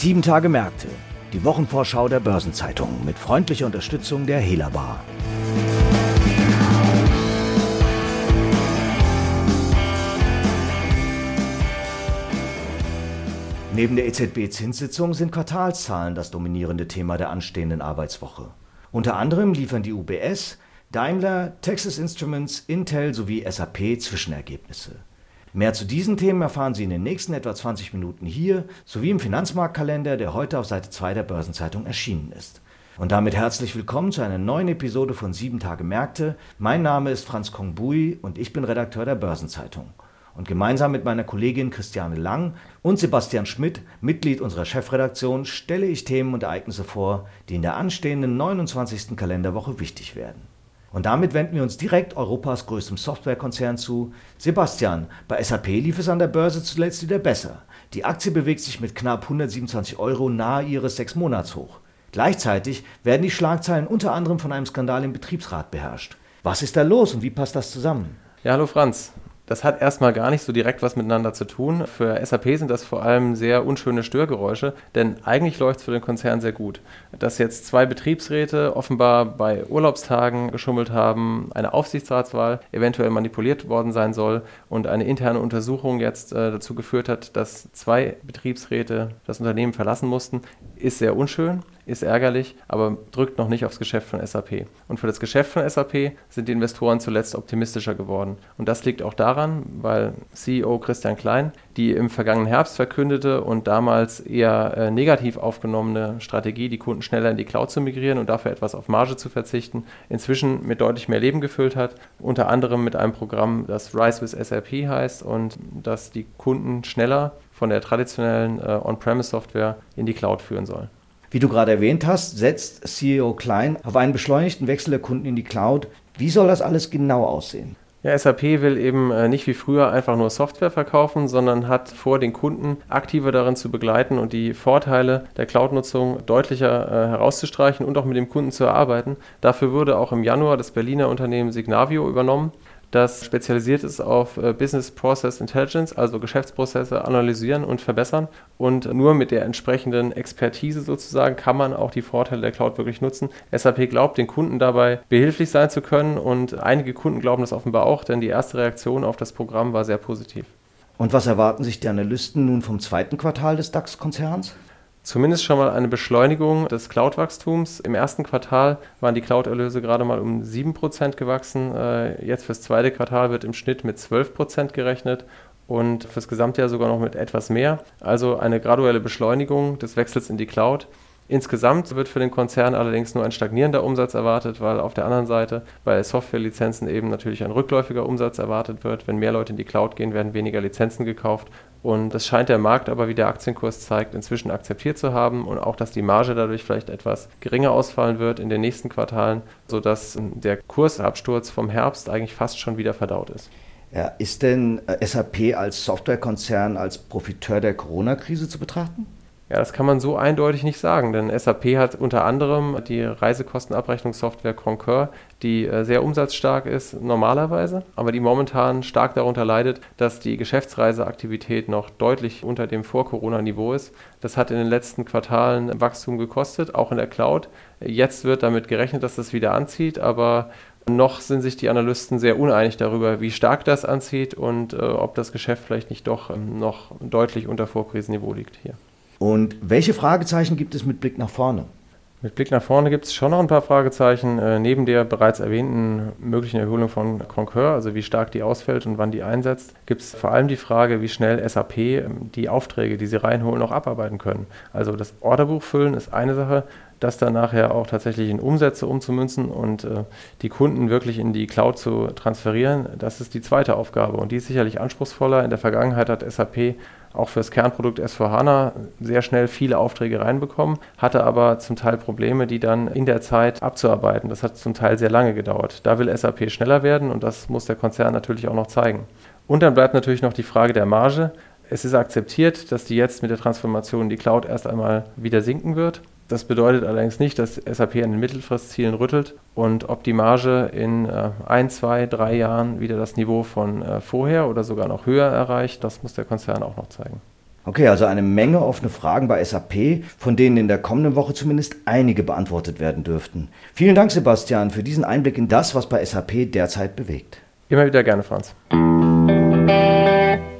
Sieben Tage Märkte, die Wochenvorschau der Börsenzeitung mit freundlicher Unterstützung der Helabar. Neben der EZB-Zinssitzung sind Quartalszahlen das dominierende Thema der anstehenden Arbeitswoche. Unter anderem liefern die UBS, Daimler, Texas Instruments, Intel sowie SAP Zwischenergebnisse. Mehr zu diesen Themen erfahren Sie in den nächsten etwa 20 Minuten hier sowie im Finanzmarktkalender, der heute auf Seite 2 der Börsenzeitung erschienen ist. Und damit herzlich willkommen zu einer neuen Episode von 7 Tage Märkte. Mein Name ist Franz Kongbui und ich bin Redakteur der Börsenzeitung. Und gemeinsam mit meiner Kollegin Christiane Lang und Sebastian Schmidt, Mitglied unserer Chefredaktion, stelle ich Themen und Ereignisse vor, die in der anstehenden 29. Kalenderwoche wichtig werden. Und damit wenden wir uns direkt Europas größtem Softwarekonzern zu. Sebastian, bei SAP lief es an der Börse zuletzt wieder besser. Die Aktie bewegt sich mit knapp 127 Euro nahe ihres Sechsmonatshoch. Gleichzeitig werden die Schlagzeilen unter anderem von einem Skandal im Betriebsrat beherrscht. Was ist da los und wie passt das zusammen? Ja, hallo Franz. Das hat erstmal gar nicht so direkt was miteinander zu tun. Für SAP sind das vor allem sehr unschöne Störgeräusche, denn eigentlich läuft es für den Konzern sehr gut. Dass jetzt zwei Betriebsräte offenbar bei Urlaubstagen geschummelt haben, eine Aufsichtsratswahl eventuell manipuliert worden sein soll und eine interne Untersuchung jetzt äh, dazu geführt hat, dass zwei Betriebsräte das Unternehmen verlassen mussten, ist sehr unschön ist ärgerlich, aber drückt noch nicht aufs Geschäft von SAP. Und für das Geschäft von SAP sind die Investoren zuletzt optimistischer geworden. Und das liegt auch daran, weil CEO Christian Klein die im vergangenen Herbst verkündete und damals eher äh, negativ aufgenommene Strategie, die Kunden schneller in die Cloud zu migrieren und dafür etwas auf Marge zu verzichten, inzwischen mit deutlich mehr Leben gefüllt hat. Unter anderem mit einem Programm, das Rise with SAP heißt und das die Kunden schneller von der traditionellen äh, On-Premise-Software in die Cloud führen soll. Wie du gerade erwähnt hast, setzt CEO Klein auf einen beschleunigten Wechsel der Kunden in die Cloud. Wie soll das alles genau aussehen? Ja, SAP will eben äh, nicht wie früher einfach nur Software verkaufen, sondern hat vor, den Kunden aktiver darin zu begleiten und die Vorteile der Cloud-Nutzung deutlicher äh, herauszustreichen und auch mit dem Kunden zu erarbeiten. Dafür wurde auch im Januar das Berliner Unternehmen Signavio übernommen das spezialisiert ist auf äh, Business Process Intelligence, also Geschäftsprozesse analysieren und verbessern. Und nur mit der entsprechenden Expertise sozusagen kann man auch die Vorteile der Cloud wirklich nutzen. SAP glaubt, den Kunden dabei behilflich sein zu können und einige Kunden glauben das offenbar auch, denn die erste Reaktion auf das Programm war sehr positiv. Und was erwarten sich die Analysten nun vom zweiten Quartal des DAX-Konzerns? Zumindest schon mal eine Beschleunigung des Cloud-Wachstums. Im ersten Quartal waren die Cloud-Erlöse gerade mal um 7% gewachsen. Äh, jetzt fürs zweite Quartal wird im Schnitt mit 12% gerechnet und fürs Gesamtjahr sogar noch mit etwas mehr. Also eine graduelle Beschleunigung des Wechsels in die Cloud. Insgesamt wird für den Konzern allerdings nur ein stagnierender Umsatz erwartet, weil auf der anderen Seite bei Softwarelizenzen eben natürlich ein rückläufiger Umsatz erwartet wird. Wenn mehr Leute in die Cloud gehen, werden weniger Lizenzen gekauft. Und das scheint der Markt aber, wie der Aktienkurs zeigt, inzwischen akzeptiert zu haben und auch, dass die Marge dadurch vielleicht etwas geringer ausfallen wird in den nächsten Quartalen, sodass der Kursabsturz vom Herbst eigentlich fast schon wieder verdaut ist. Ja, ist denn äh, SAP als Softwarekonzern als Profiteur der Corona-Krise zu betrachten? Ja, das kann man so eindeutig nicht sagen, denn SAP hat unter anderem die Reisekostenabrechnungssoftware Concur, die äh, sehr umsatzstark ist normalerweise, aber die momentan stark darunter leidet, dass die Geschäftsreiseaktivität noch deutlich unter dem Vor-Corona-Niveau ist. Das hat in den letzten Quartalen Wachstum gekostet, auch in der Cloud. Jetzt wird damit gerechnet, dass das wieder anzieht, aber noch sind sich die Analysten sehr uneinig darüber, wie stark das anzieht und äh, ob das Geschäft vielleicht nicht doch ähm, noch deutlich unter Vorkrisenniveau liegt hier. Und welche Fragezeichen gibt es mit Blick nach vorne? Mit Blick nach vorne gibt es schon noch ein paar Fragezeichen. Äh, neben der bereits erwähnten möglichen Erholung von Concur, also wie stark die ausfällt und wann die einsetzt, gibt es vor allem die Frage, wie schnell SAP ähm, die Aufträge, die sie reinholen, auch abarbeiten können. Also das Orderbuch füllen ist eine Sache, das dann nachher auch tatsächlich in Umsätze umzumünzen und äh, die Kunden wirklich in die Cloud zu transferieren, das ist die zweite Aufgabe und die ist sicherlich anspruchsvoller. In der Vergangenheit hat SAP auch für das Kernprodukt S4HANA sehr schnell viele Aufträge reinbekommen, hatte aber zum Teil Probleme, die dann in der Zeit abzuarbeiten. Das hat zum Teil sehr lange gedauert. Da will SAP schneller werden und das muss der Konzern natürlich auch noch zeigen. Und dann bleibt natürlich noch die Frage der Marge. Es ist akzeptiert, dass die jetzt mit der Transformation in die Cloud erst einmal wieder sinken wird. Das bedeutet allerdings nicht, dass SAP an den Mittelfristzielen rüttelt und ob die Marge in äh, ein, zwei, drei Jahren wieder das Niveau von äh, vorher oder sogar noch höher erreicht, das muss der Konzern auch noch zeigen. Okay, also eine Menge offene Fragen bei SAP, von denen in der kommenden Woche zumindest einige beantwortet werden dürften. Vielen Dank, Sebastian, für diesen Einblick in das, was bei SAP derzeit bewegt. Immer wieder gerne, Franz.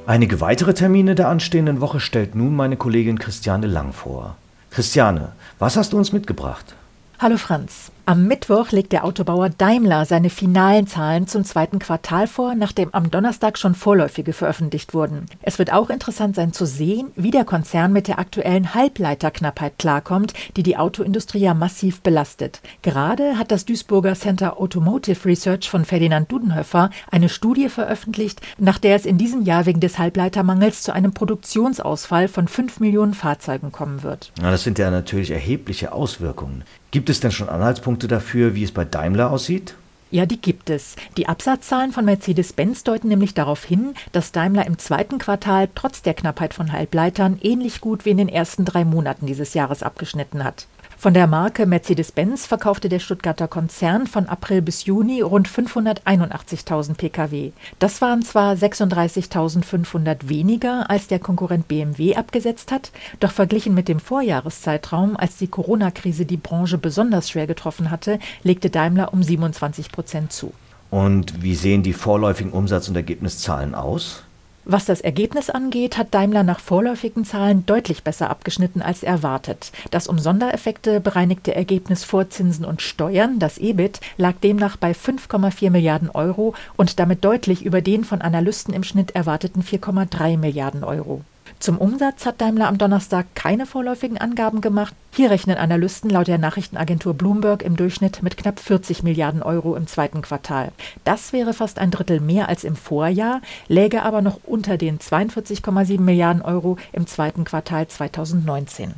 Einige weitere Termine der anstehenden Woche stellt nun meine Kollegin Christiane Lang vor. Christiane, was hast du uns mitgebracht? Hallo Franz. Am Mittwoch legt der Autobauer Daimler seine finalen Zahlen zum zweiten Quartal vor, nachdem am Donnerstag schon vorläufige veröffentlicht wurden. Es wird auch interessant sein zu sehen, wie der Konzern mit der aktuellen Halbleiterknappheit klarkommt, die die Autoindustrie ja massiv belastet. Gerade hat das Duisburger Center Automotive Research von Ferdinand Dudenhöfer eine Studie veröffentlicht, nach der es in diesem Jahr wegen des Halbleitermangels zu einem Produktionsausfall von 5 Millionen Fahrzeugen kommen wird. Na, das sind ja natürlich erhebliche Auswirkungen. Gibt es denn schon Anhaltspunkte dafür, wie es bei Daimler aussieht? Ja, die gibt es. Die Absatzzahlen von Mercedes-Benz deuten nämlich darauf hin, dass Daimler im zweiten Quartal trotz der Knappheit von Halbleitern ähnlich gut wie in den ersten drei Monaten dieses Jahres abgeschnitten hat. Von der Marke Mercedes-Benz verkaufte der Stuttgarter Konzern von April bis Juni rund 581.000 Pkw. Das waren zwar 36.500 weniger, als der Konkurrent BMW abgesetzt hat, doch verglichen mit dem Vorjahreszeitraum, als die Corona-Krise die Branche besonders schwer getroffen hatte, legte Daimler um 27 Prozent zu. Und wie sehen die vorläufigen Umsatz- und Ergebniszahlen aus? Was das Ergebnis angeht, hat Daimler nach vorläufigen Zahlen deutlich besser abgeschnitten als erwartet. Das um Sondereffekte bereinigte Ergebnis vor Zinsen und Steuern, das EBIT, lag demnach bei 5,4 Milliarden Euro und damit deutlich über den von Analysten im Schnitt erwarteten 4,3 Milliarden Euro. Zum Umsatz hat Daimler am Donnerstag keine vorläufigen Angaben gemacht. Hier rechnen Analysten laut der Nachrichtenagentur Bloomberg im Durchschnitt mit knapp 40 Milliarden Euro im zweiten Quartal. Das wäre fast ein Drittel mehr als im Vorjahr, läge aber noch unter den 42,7 Milliarden Euro im zweiten Quartal 2019.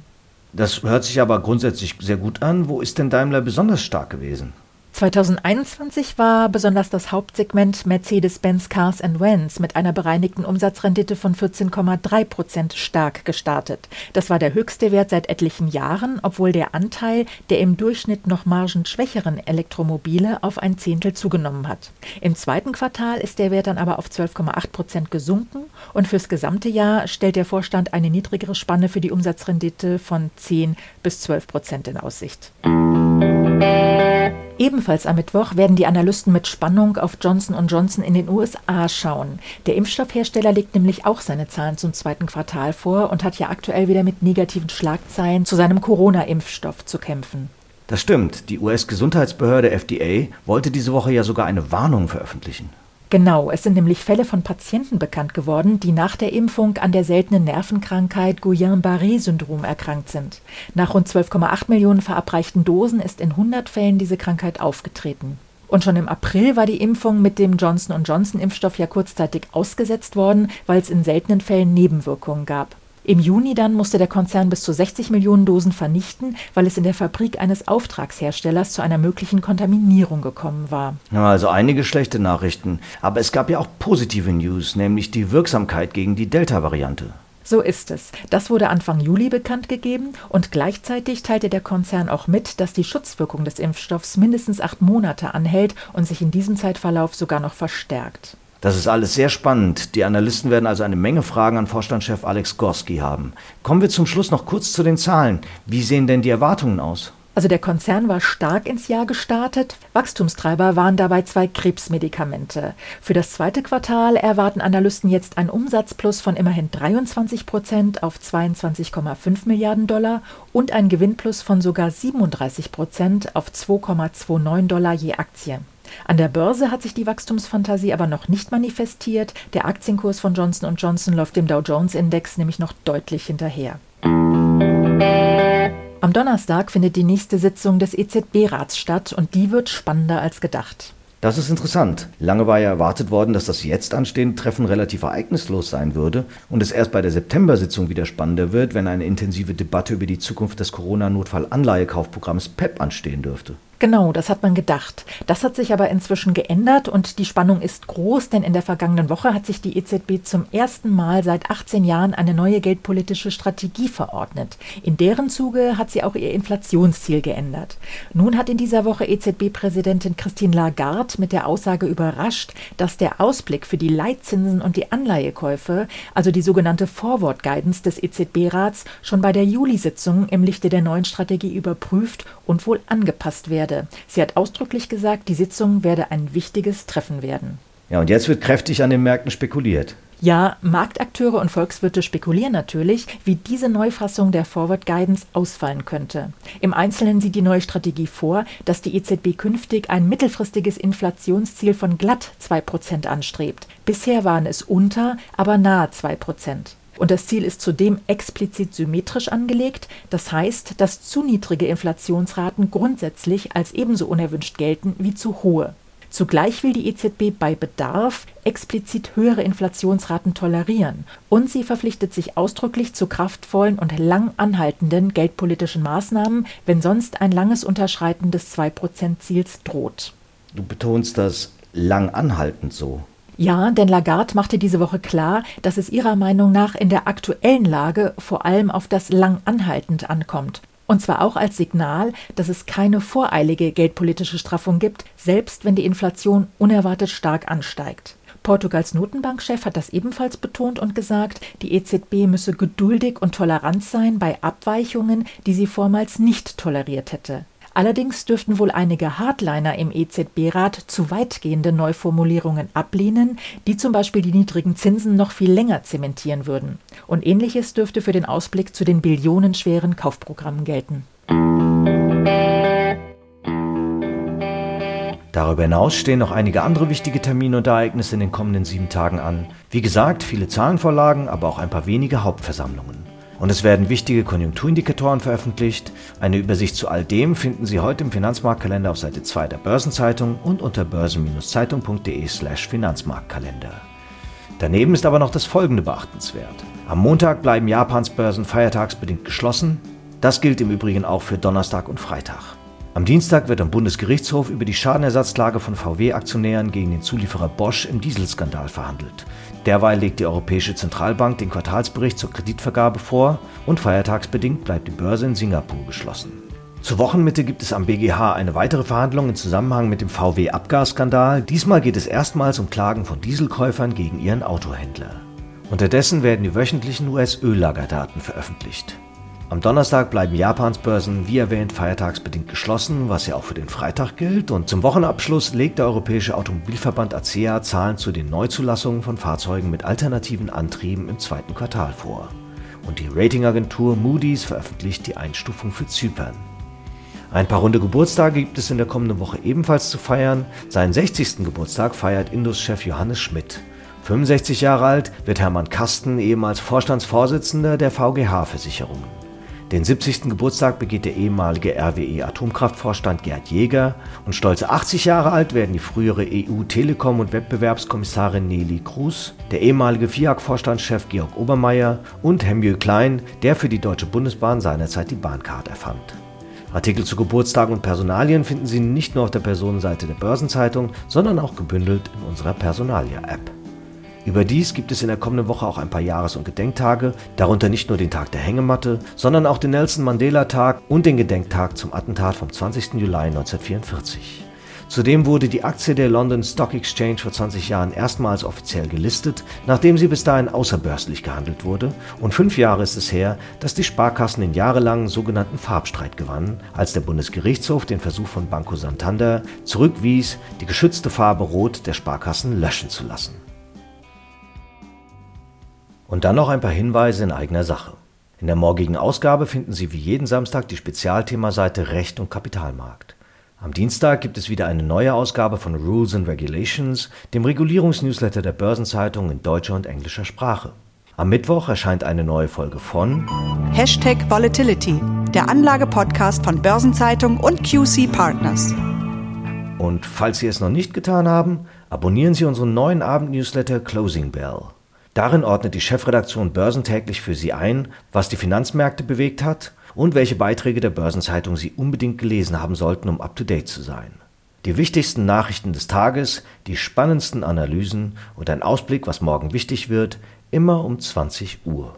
Das hört sich aber grundsätzlich sehr gut an. Wo ist denn Daimler besonders stark gewesen? 2021 war besonders das Hauptsegment Mercedes-Benz Cars and Vans mit einer bereinigten Umsatzrendite von 14,3 Prozent stark gestartet. Das war der höchste Wert seit etlichen Jahren, obwohl der Anteil der im Durchschnitt noch margenschwächeren Elektromobile auf ein Zehntel zugenommen hat. Im zweiten Quartal ist der Wert dann aber auf 12,8 Prozent gesunken und fürs gesamte Jahr stellt der Vorstand eine niedrigere Spanne für die Umsatzrendite von 10 bis 12 Prozent in Aussicht. Ebenfalls am Mittwoch werden die Analysten mit Spannung auf Johnson Johnson in den USA schauen. Der Impfstoffhersteller legt nämlich auch seine Zahlen zum zweiten Quartal vor und hat ja aktuell wieder mit negativen Schlagzeilen zu seinem Corona-Impfstoff zu kämpfen. Das stimmt. Die US-Gesundheitsbehörde FDA wollte diese Woche ja sogar eine Warnung veröffentlichen. Genau, es sind nämlich Fälle von Patienten bekannt geworden, die nach der Impfung an der seltenen Nervenkrankheit Guillain-Barré-Syndrom erkrankt sind. Nach rund 12,8 Millionen verabreichten Dosen ist in 100 Fällen diese Krankheit aufgetreten. Und schon im April war die Impfung mit dem Johnson Johnson Impfstoff ja kurzzeitig ausgesetzt worden, weil es in seltenen Fällen Nebenwirkungen gab. Im Juni dann musste der Konzern bis zu 60 Millionen Dosen vernichten, weil es in der Fabrik eines Auftragsherstellers zu einer möglichen Kontaminierung gekommen war. Ja, also einige schlechte Nachrichten. Aber es gab ja auch positive News, nämlich die Wirksamkeit gegen die Delta-Variante. So ist es. Das wurde Anfang Juli bekannt gegeben und gleichzeitig teilte der Konzern auch mit, dass die Schutzwirkung des Impfstoffs mindestens acht Monate anhält und sich in diesem Zeitverlauf sogar noch verstärkt. Das ist alles sehr spannend. Die Analysten werden also eine Menge Fragen an Vorstandschef Alex Gorski haben. Kommen wir zum Schluss noch kurz zu den Zahlen. Wie sehen denn die Erwartungen aus? Also der Konzern war stark ins Jahr gestartet. Wachstumstreiber waren dabei zwei Krebsmedikamente. Für das zweite Quartal erwarten Analysten jetzt einen Umsatzplus von immerhin 23 Prozent auf 22,5 Milliarden Dollar und einen Gewinnplus von sogar 37 Prozent auf 2,29 Dollar je Aktie. An der Börse hat sich die Wachstumsfantasie aber noch nicht manifestiert. Der Aktienkurs von Johnson Johnson läuft dem Dow Jones Index nämlich noch deutlich hinterher. Am Donnerstag findet die nächste Sitzung des EZB-Rats statt und die wird spannender als gedacht. Das ist interessant. Lange war ja erwartet worden, dass das jetzt anstehende Treffen relativ ereignislos sein würde und es erst bei der September-Sitzung wieder spannender wird, wenn eine intensive Debatte über die Zukunft des Corona-Notfall-Anleihekaufprogramms PEP anstehen dürfte. Genau, das hat man gedacht. Das hat sich aber inzwischen geändert und die Spannung ist groß, denn in der vergangenen Woche hat sich die EZB zum ersten Mal seit 18 Jahren eine neue geldpolitische Strategie verordnet. In deren Zuge hat sie auch ihr Inflationsziel geändert. Nun hat in dieser Woche EZB-Präsidentin Christine Lagarde mit der Aussage überrascht, dass der Ausblick für die Leitzinsen und die Anleihekäufe, also die sogenannte Forward Guidance des EZB-Rats, schon bei der Juli-Sitzung im Lichte der neuen Strategie überprüft und wohl angepasst werde werde. Sie hat ausdrücklich gesagt, die Sitzung werde ein wichtiges Treffen werden. Ja, und jetzt wird kräftig an den Märkten spekuliert. Ja, Marktakteure und Volkswirte spekulieren natürlich, wie diese Neufassung der Forward Guidance ausfallen könnte. Im Einzelnen sieht die neue Strategie vor, dass die EZB künftig ein mittelfristiges Inflationsziel von glatt 2% anstrebt. Bisher waren es unter, aber nahe 2%. Und das Ziel ist zudem explizit symmetrisch angelegt, das heißt, dass zu niedrige Inflationsraten grundsätzlich als ebenso unerwünscht gelten wie zu hohe. Zugleich will die EZB bei Bedarf explizit höhere Inflationsraten tolerieren und sie verpflichtet sich ausdrücklich zu kraftvollen und lang anhaltenden geldpolitischen Maßnahmen, wenn sonst ein langes Unterschreiten des 2%-Ziels droht. Du betonst das lang anhaltend so. Ja, denn Lagarde machte diese Woche klar, dass es ihrer Meinung nach in der aktuellen Lage vor allem auf das lang anhaltend ankommt. Und zwar auch als Signal, dass es keine voreilige geldpolitische Straffung gibt, selbst wenn die Inflation unerwartet stark ansteigt. Portugals Notenbankchef hat das ebenfalls betont und gesagt, die EZB müsse geduldig und tolerant sein bei Abweichungen, die sie vormals nicht toleriert hätte. Allerdings dürften wohl einige Hardliner im EZB-Rat zu weitgehende Neuformulierungen ablehnen, die zum Beispiel die niedrigen Zinsen noch viel länger zementieren würden. Und ähnliches dürfte für den Ausblick zu den billionenschweren Kaufprogrammen gelten. Darüber hinaus stehen noch einige andere wichtige Termine und Ereignisse in den kommenden sieben Tagen an. Wie gesagt, viele Zahlenvorlagen, aber auch ein paar wenige Hauptversammlungen. Und es werden wichtige Konjunkturindikatoren veröffentlicht. Eine Übersicht zu all dem finden Sie heute im Finanzmarktkalender auf Seite 2 der Börsenzeitung und unter börsen-zeitung.de/slash Finanzmarktkalender. Daneben ist aber noch das folgende beachtenswert. Am Montag bleiben Japans Börsen feiertagsbedingt geschlossen. Das gilt im Übrigen auch für Donnerstag und Freitag. Am Dienstag wird am Bundesgerichtshof über die Schadenersatzklage von VW-Aktionären gegen den Zulieferer Bosch im Dieselskandal verhandelt. Derweil legt die Europäische Zentralbank den Quartalsbericht zur Kreditvergabe vor und feiertagsbedingt bleibt die Börse in Singapur geschlossen. Zur Wochenmitte gibt es am BGH eine weitere Verhandlung im Zusammenhang mit dem VW-Abgasskandal. Diesmal geht es erstmals um Klagen von Dieselkäufern gegen ihren Autohändler. Unterdessen werden die wöchentlichen US-Öllagerdaten veröffentlicht. Am Donnerstag bleiben Japans Börsen wie erwähnt feiertagsbedingt geschlossen, was ja auch für den Freitag gilt. Und zum Wochenabschluss legt der Europäische Automobilverband ACEA Zahlen zu den Neuzulassungen von Fahrzeugen mit alternativen Antrieben im zweiten Quartal vor. Und die Ratingagentur Moody's veröffentlicht die Einstufung für Zypern. Ein paar runde Geburtstage gibt es in der kommenden Woche ebenfalls zu feiern. Seinen 60. Geburtstag feiert Indus-Chef Johannes Schmidt. 65 Jahre alt wird Hermann Kasten, ehemals Vorstandsvorsitzender der VGH-Versicherungen. Den 70. Geburtstag begeht der ehemalige RWE Atomkraftvorstand Gerd Jäger und stolze 80 Jahre alt werden die frühere EU-Telekom- und Wettbewerbskommissarin Nelly Kruse, der ehemalige FIAC-Vorstandschef Georg Obermeier und Hemjö Klein, der für die Deutsche Bundesbahn seinerzeit die Bahncard erfand. Artikel zu Geburtstagen und Personalien finden Sie nicht nur auf der Personenseite der Börsenzeitung, sondern auch gebündelt in unserer Personalia-App. Überdies gibt es in der kommenden Woche auch ein paar Jahres- und Gedenktage, darunter nicht nur den Tag der Hängematte, sondern auch den Nelson Mandela-Tag und den Gedenktag zum Attentat vom 20. Juli 1944. Zudem wurde die Aktie der London Stock Exchange vor 20 Jahren erstmals offiziell gelistet, nachdem sie bis dahin außerbörslich gehandelt wurde, und fünf Jahre ist es her, dass die Sparkassen den jahrelangen sogenannten Farbstreit gewannen, als der Bundesgerichtshof den Versuch von Banco Santander zurückwies, die geschützte Farbe Rot der Sparkassen löschen zu lassen. Und dann noch ein paar Hinweise in eigener Sache. In der morgigen Ausgabe finden Sie wie jeden Samstag die Spezialthemaseite Recht und Kapitalmarkt. Am Dienstag gibt es wieder eine neue Ausgabe von Rules and Regulations, dem Regulierungsnewsletter der Börsenzeitung in deutscher und englischer Sprache. Am Mittwoch erscheint eine neue Folge von Hashtag Volatility, der Anlagepodcast von Börsenzeitung und QC Partners. Und falls Sie es noch nicht getan haben, abonnieren Sie unseren neuen Abendnewsletter Closing Bell. Darin ordnet die Chefredaktion börsentäglich für Sie ein, was die Finanzmärkte bewegt hat und welche Beiträge der Börsenzeitung Sie unbedingt gelesen haben sollten, um up-to-date zu sein. Die wichtigsten Nachrichten des Tages, die spannendsten Analysen und ein Ausblick, was morgen wichtig wird, immer um 20 Uhr.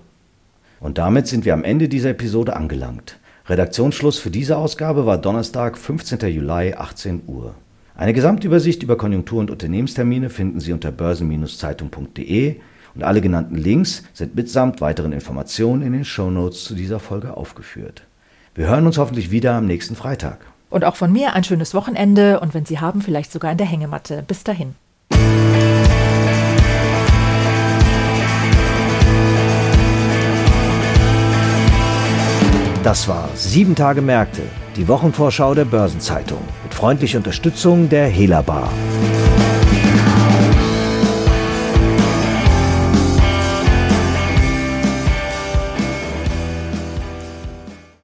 Und damit sind wir am Ende dieser Episode angelangt. Redaktionsschluss für diese Ausgabe war Donnerstag, 15. Juli, 18 Uhr. Eine Gesamtübersicht über Konjunktur- und Unternehmenstermine finden Sie unter börsen-zeitung.de und alle genannten Links sind mitsamt weiteren Informationen in den Shownotes zu dieser Folge aufgeführt. Wir hören uns hoffentlich wieder am nächsten Freitag. Und auch von mir ein schönes Wochenende und wenn Sie haben, vielleicht sogar in der Hängematte. Bis dahin. Das war Sieben Tage Märkte, die Wochenvorschau der Börsenzeitung mit freundlicher Unterstützung der Hela Bar.